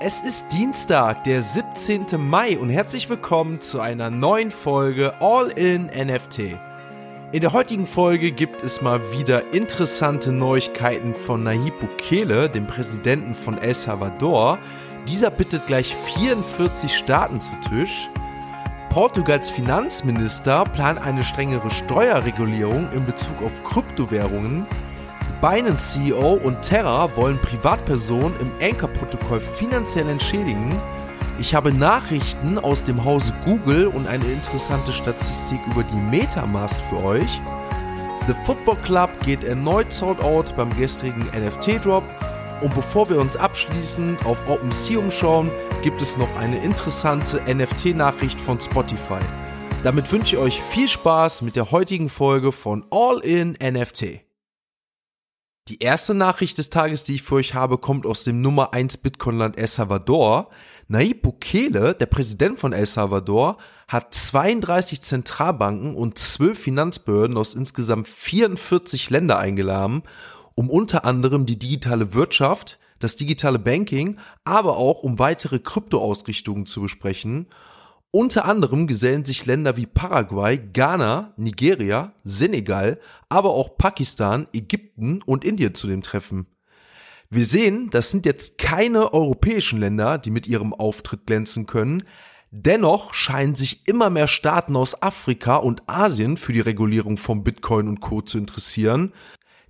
Es ist Dienstag, der 17. Mai und herzlich willkommen zu einer neuen Folge All in NFT. In der heutigen Folge gibt es mal wieder interessante Neuigkeiten von Nayib Bukele, dem Präsidenten von El Salvador. Dieser bittet gleich 44 Staaten zu Tisch. Portugals Finanzminister plant eine strengere Steuerregulierung in Bezug auf Kryptowährungen. Binance CEO und Terra wollen Privatpersonen im Anchor-Protokoll finanziell entschädigen. Ich habe Nachrichten aus dem Hause Google und eine interessante Statistik über die Metamask für euch. The Football Club geht erneut sold out beim gestrigen NFT-Drop. Und bevor wir uns abschließend auf OpenSea umschauen, gibt es noch eine interessante NFT-Nachricht von Spotify. Damit wünsche ich euch viel Spaß mit der heutigen Folge von All in NFT. Die erste Nachricht des Tages, die ich für euch habe, kommt aus dem Nummer 1 Bitcoin-Land El Salvador. Nayib Bukele, der Präsident von El Salvador, hat 32 Zentralbanken und 12 Finanzbehörden aus insgesamt 44 Länder eingeladen, um unter anderem die digitale Wirtschaft, das digitale Banking, aber auch um weitere Kryptoausrichtungen zu besprechen unter anderem gesellen sich Länder wie Paraguay, Ghana, Nigeria, Senegal, aber auch Pakistan, Ägypten und Indien zu dem Treffen. Wir sehen, das sind jetzt keine europäischen Länder, die mit ihrem Auftritt glänzen können. Dennoch scheinen sich immer mehr Staaten aus Afrika und Asien für die Regulierung von Bitcoin und Co. zu interessieren.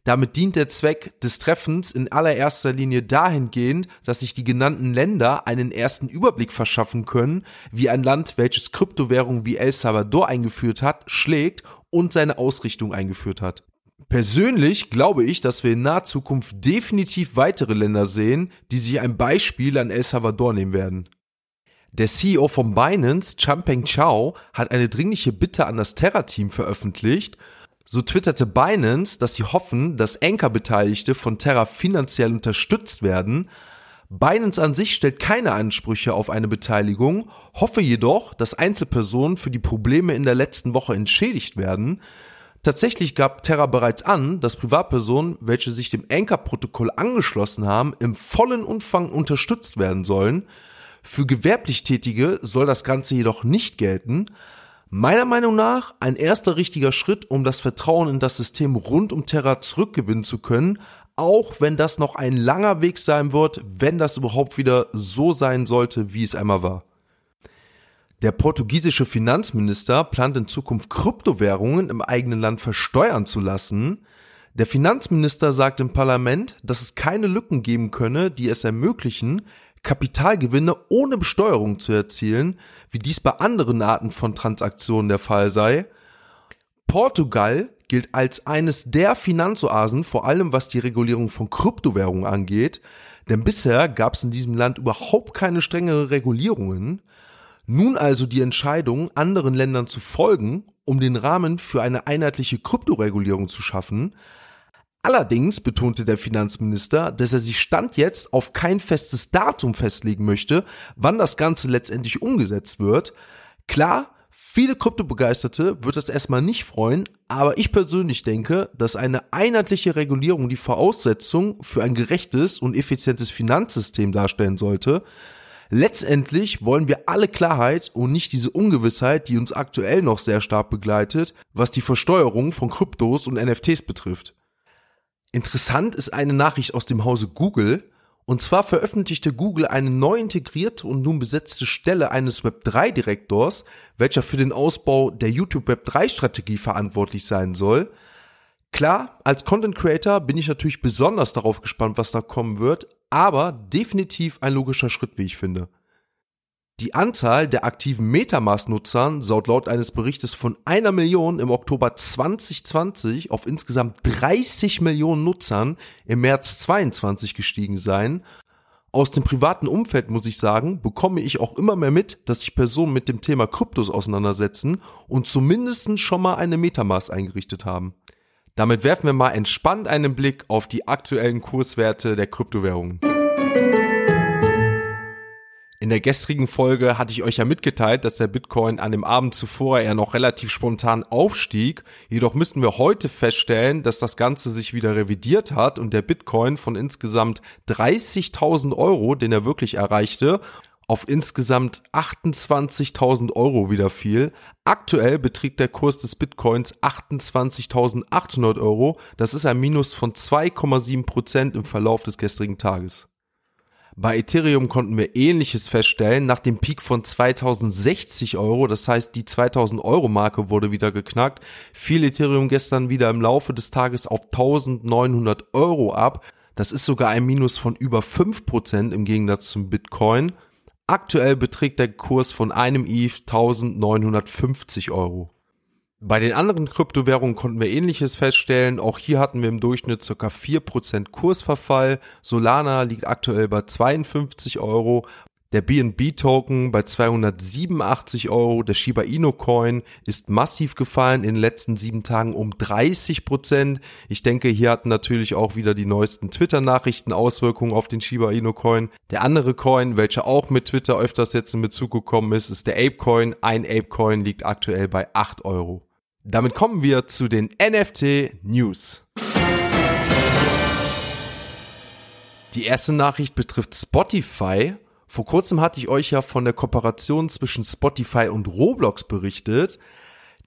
Damit dient der Zweck des Treffens in allererster Linie dahingehend, dass sich die genannten Länder einen ersten Überblick verschaffen können, wie ein Land, welches Kryptowährung wie El Salvador eingeführt hat, schlägt und seine Ausrichtung eingeführt hat. Persönlich glaube ich, dass wir in naher Zukunft definitiv weitere Länder sehen, die sich ein Beispiel an El Salvador nehmen werden. Der CEO von Binance, Champeng Chao, hat eine dringliche Bitte an das Terra-Team veröffentlicht so twitterte Binance, dass sie hoffen, dass Anchor-Beteiligte von Terra finanziell unterstützt werden. Binance an sich stellt keine Ansprüche auf eine Beteiligung, hoffe jedoch, dass Einzelpersonen für die Probleme in der letzten Woche entschädigt werden. Tatsächlich gab Terra bereits an, dass Privatpersonen, welche sich dem Anchor-Protokoll angeschlossen haben, im vollen Umfang unterstützt werden sollen. Für gewerblich Tätige soll das Ganze jedoch nicht gelten. Meiner Meinung nach ein erster richtiger Schritt, um das Vertrauen in das System rund um Terra zurückgewinnen zu können, auch wenn das noch ein langer Weg sein wird, wenn das überhaupt wieder so sein sollte, wie es einmal war. Der portugiesische Finanzminister plant in Zukunft Kryptowährungen im eigenen Land versteuern zu lassen. Der Finanzminister sagt im Parlament, dass es keine Lücken geben könne, die es ermöglichen, Kapitalgewinne ohne Besteuerung zu erzielen, wie dies bei anderen Arten von Transaktionen der Fall sei. Portugal gilt als eines der Finanzoasen, vor allem was die Regulierung von Kryptowährungen angeht, denn bisher gab es in diesem Land überhaupt keine strengere Regulierungen. Nun also die Entscheidung, anderen Ländern zu folgen, um den Rahmen für eine einheitliche Kryptoregulierung zu schaffen, Allerdings betonte der Finanzminister, dass er sich Stand jetzt auf kein festes Datum festlegen möchte, wann das Ganze letztendlich umgesetzt wird. Klar, viele Kryptobegeisterte wird das erstmal nicht freuen, aber ich persönlich denke, dass eine einheitliche Regulierung die Voraussetzung für ein gerechtes und effizientes Finanzsystem darstellen sollte. Letztendlich wollen wir alle Klarheit und nicht diese Ungewissheit, die uns aktuell noch sehr stark begleitet, was die Versteuerung von Kryptos und NFTs betrifft. Interessant ist eine Nachricht aus dem Hause Google. Und zwar veröffentlichte Google eine neu integrierte und nun besetzte Stelle eines Web3-Direktors, welcher für den Ausbau der YouTube Web3-Strategie verantwortlich sein soll. Klar, als Content Creator bin ich natürlich besonders darauf gespannt, was da kommen wird, aber definitiv ein logischer Schritt, wie ich finde. Die Anzahl der aktiven Metamask-Nutzern saut laut eines Berichtes von einer Million im Oktober 2020 auf insgesamt 30 Millionen Nutzern im März 22 gestiegen sein. Aus dem privaten Umfeld muss ich sagen, bekomme ich auch immer mehr mit, dass sich Personen mit dem Thema Kryptos auseinandersetzen und zumindest schon mal eine Metamask eingerichtet haben. Damit werfen wir mal entspannt einen Blick auf die aktuellen Kurswerte der Kryptowährungen. In der gestrigen Folge hatte ich euch ja mitgeteilt, dass der Bitcoin an dem Abend zuvor ja noch relativ spontan aufstieg. Jedoch müssten wir heute feststellen, dass das Ganze sich wieder revidiert hat und der Bitcoin von insgesamt 30.000 Euro, den er wirklich erreichte, auf insgesamt 28.000 Euro wieder fiel. Aktuell beträgt der Kurs des Bitcoins 28.800 Euro. Das ist ein Minus von 2,7 Prozent im Verlauf des gestrigen Tages. Bei Ethereum konnten wir ähnliches feststellen. Nach dem Peak von 2060 Euro, das heißt die 2000 Euro Marke wurde wieder geknackt, fiel Ethereum gestern wieder im Laufe des Tages auf 1900 Euro ab. Das ist sogar ein Minus von über 5% im Gegensatz zum Bitcoin. Aktuell beträgt der Kurs von einem ETH 1950 Euro. Bei den anderen Kryptowährungen konnten wir ähnliches feststellen. Auch hier hatten wir im Durchschnitt ca. 4% Kursverfall. Solana liegt aktuell bei 52 Euro. Der BNB-Token bei 287 Euro. Der Shiba Inu Coin ist massiv gefallen in den letzten sieben Tagen um 30 Prozent. Ich denke, hier hatten natürlich auch wieder die neuesten Twitter-Nachrichten Auswirkungen auf den Shiba Inu Coin. Der andere Coin, welcher auch mit Twitter öfters jetzt in Bezug gekommen ist, ist der Ape Coin. Ein Ape Coin liegt aktuell bei 8 Euro. Damit kommen wir zu den NFT News. Die erste Nachricht betrifft Spotify. Vor kurzem hatte ich euch ja von der Kooperation zwischen Spotify und Roblox berichtet.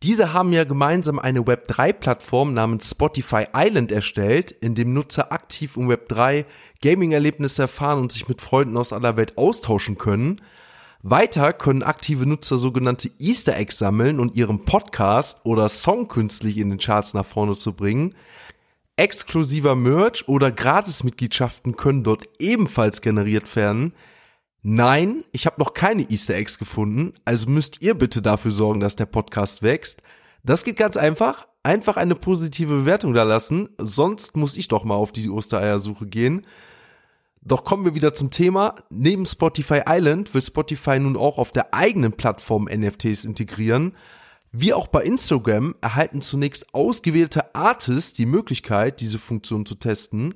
Diese haben ja gemeinsam eine Web3-Plattform namens Spotify Island erstellt, in dem Nutzer aktiv im Web3 Gaming-Erlebnisse erfahren und sich mit Freunden aus aller Welt austauschen können. Weiter können aktive Nutzer sogenannte Easter Eggs sammeln und ihren Podcast oder Song künstlich in den Charts nach vorne zu bringen. Exklusiver Merch oder Gratismitgliedschaften können dort ebenfalls generiert werden. Nein, ich habe noch keine Easter Eggs gefunden, also müsst ihr bitte dafür sorgen, dass der Podcast wächst. Das geht ganz einfach. Einfach eine positive Bewertung da lassen, sonst muss ich doch mal auf die Ostereiersuche gehen. Doch kommen wir wieder zum Thema. Neben Spotify Island will Spotify nun auch auf der eigenen Plattform NFTs integrieren. Wie auch bei Instagram erhalten zunächst ausgewählte Artists die Möglichkeit, diese Funktion zu testen.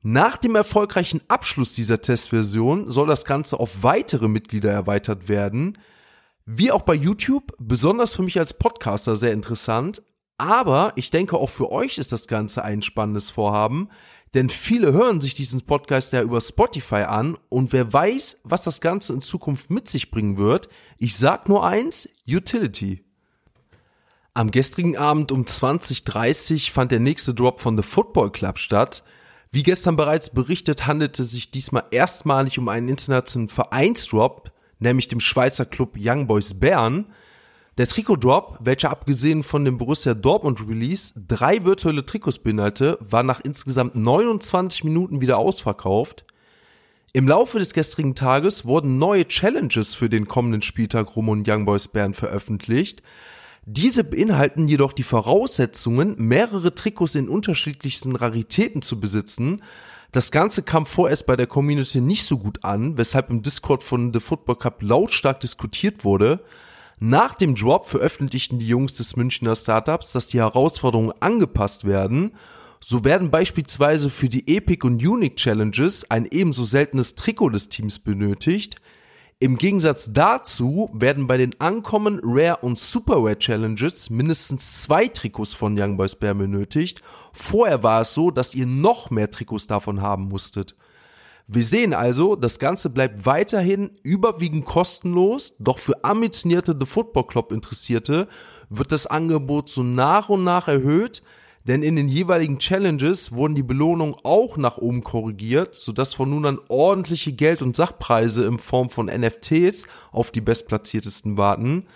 Nach dem erfolgreichen Abschluss dieser Testversion soll das Ganze auf weitere Mitglieder erweitert werden. Wie auch bei YouTube, besonders für mich als Podcaster sehr interessant. Aber ich denke auch für euch ist das Ganze ein spannendes Vorhaben, denn viele hören sich diesen Podcast ja über Spotify an und wer weiß, was das Ganze in Zukunft mit sich bringen wird. Ich sag nur eins, Utility. Am gestrigen Abend um 20.30 fand der nächste Drop von The Football Club statt. Wie gestern bereits berichtet, handelte sich diesmal erstmalig um einen internationalen Vereinsdrop, nämlich dem Schweizer Club Young Boys Bern. Der Trikot-Drop, welcher abgesehen von dem Borussia Dortmund Release drei virtuelle Trikots beinhaltete, war nach insgesamt 29 Minuten wieder ausverkauft. Im Laufe des gestrigen Tages wurden neue Challenges für den kommenden Spieltag rum und Young Boys Bern veröffentlicht. Diese beinhalten jedoch die Voraussetzungen, mehrere Trikots in unterschiedlichsten Raritäten zu besitzen. Das Ganze kam vorerst bei der Community nicht so gut an, weshalb im Discord von The Football Cup lautstark diskutiert wurde. Nach dem Drop veröffentlichten die Jungs des Münchner Startups, dass die Herausforderungen angepasst werden. So werden beispielsweise für die Epic und Unique Challenges ein ebenso seltenes Trikot des Teams benötigt. Im Gegensatz dazu werden bei den Ankommen Rare und Super Rare Challenges mindestens zwei Trikots von Young Boys Bear benötigt. Vorher war es so, dass ihr noch mehr Trikots davon haben musstet. Wir sehen also, das Ganze bleibt weiterhin überwiegend kostenlos, doch für ambitionierte The Football Club Interessierte wird das Angebot so nach und nach erhöht, denn in den jeweiligen Challenges wurden die Belohnungen auch nach oben korrigiert, sodass von nun an ordentliche Geld- und Sachpreise in Form von NFTs auf die bestplatziertesten warten.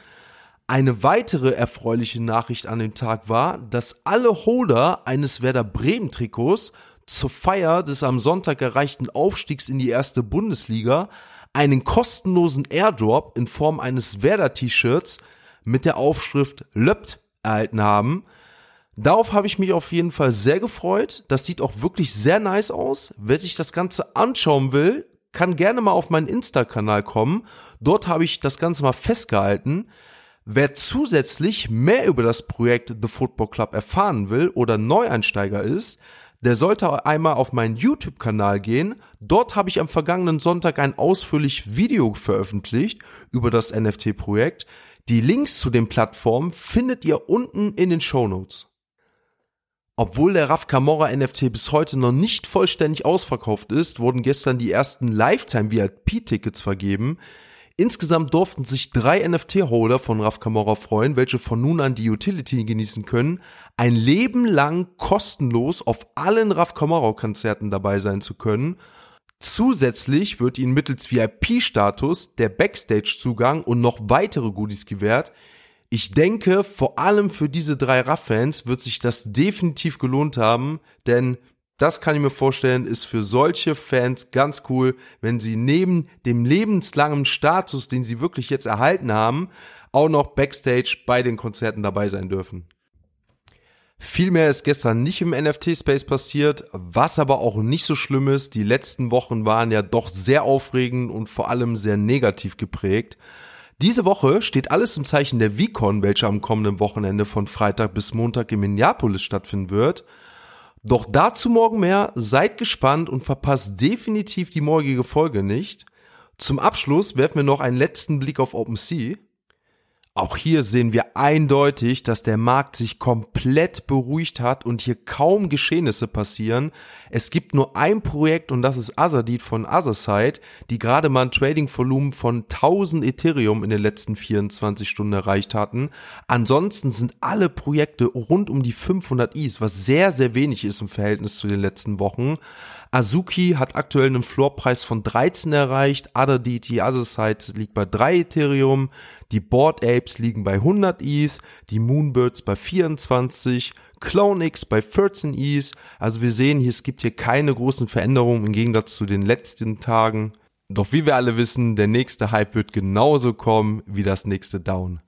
Eine weitere erfreuliche Nachricht an dem Tag war, dass alle Holder eines Werder Bremen Trikots zur Feier des am Sonntag erreichten Aufstiegs in die erste Bundesliga einen kostenlosen Airdrop in Form eines Werder-T-Shirts mit der Aufschrift Löpt erhalten haben. Darauf habe ich mich auf jeden Fall sehr gefreut. Das sieht auch wirklich sehr nice aus. Wer sich das Ganze anschauen will, kann gerne mal auf meinen Insta-Kanal kommen. Dort habe ich das Ganze mal festgehalten. Wer zusätzlich mehr über das Projekt The Football Club erfahren will oder Neueinsteiger ist, der sollte einmal auf meinen YouTube-Kanal gehen. Dort habe ich am vergangenen Sonntag ein ausführlich Video veröffentlicht über das NFT-Projekt. Die Links zu den Plattformen findet ihr unten in den Show Notes. Obwohl der Raf Camorra NFT bis heute noch nicht vollständig ausverkauft ist, wurden gestern die ersten Lifetime VIP-Tickets vergeben. Insgesamt durften sich drei NFT-Holder von Raf Camorra freuen, welche von nun an die Utility genießen können, ein Leben lang kostenlos auf allen Raf Camorra-Konzerten dabei sein zu können. Zusätzlich wird ihnen mittels VIP-Status der Backstage-Zugang und noch weitere Goodies gewährt, ich denke, vor allem für diese drei Raff-Fans wird sich das definitiv gelohnt haben, denn das kann ich mir vorstellen, ist für solche Fans ganz cool, wenn sie neben dem lebenslangen Status, den sie wirklich jetzt erhalten haben, auch noch backstage bei den Konzerten dabei sein dürfen. Viel mehr ist gestern nicht im NFT-Space passiert, was aber auch nicht so schlimm ist. Die letzten Wochen waren ja doch sehr aufregend und vor allem sehr negativ geprägt. Diese Woche steht alles im Zeichen der VCon, welche am kommenden Wochenende von Freitag bis Montag in Minneapolis stattfinden wird. Doch dazu morgen mehr, seid gespannt und verpasst definitiv die morgige Folge nicht. Zum Abschluss werfen wir noch einen letzten Blick auf OpenSea. Auch hier sehen wir eindeutig, dass der Markt sich komplett beruhigt hat und hier kaum Geschehnisse passieren. Es gibt nur ein Projekt und das ist Azadid von Otherside, die gerade mal ein Trading-Volumen von 1000 Ethereum in den letzten 24 Stunden erreicht hatten. Ansonsten sind alle Projekte rund um die 500 Is, was sehr, sehr wenig ist im Verhältnis zu den letzten Wochen. Azuki hat aktuell einen Floorpreis von 13 erreicht, Adadid, die Otherside liegt bei 3 Ethereum, die Board Apes liegen bei 100 Is, die Moonbirds bei 24, CloneX bei 14 Is. Also wir sehen, hier, es gibt hier keine großen Veränderungen im Gegensatz zu den letzten Tagen. Doch wie wir alle wissen, der nächste Hype wird genauso kommen wie das nächste Down.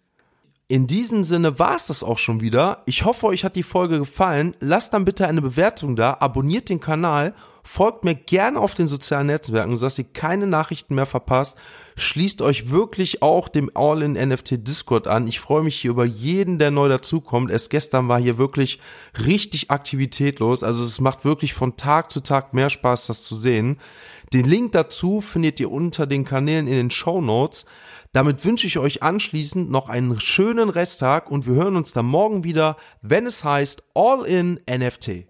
In diesem Sinne war es das auch schon wieder. Ich hoffe, euch hat die Folge gefallen. Lasst dann bitte eine Bewertung da, abonniert den Kanal Folgt mir gerne auf den sozialen Netzwerken, sodass ihr keine Nachrichten mehr verpasst. Schließt euch wirklich auch dem All-in-NFT Discord an. Ich freue mich hier über jeden, der neu dazukommt. Erst gestern war hier wirklich richtig Aktivität los. Also es macht wirklich von Tag zu Tag mehr Spaß, das zu sehen. Den Link dazu findet ihr unter den Kanälen in den Show Notes. Damit wünsche ich euch anschließend noch einen schönen Resttag und wir hören uns dann morgen wieder, wenn es heißt All in NFT.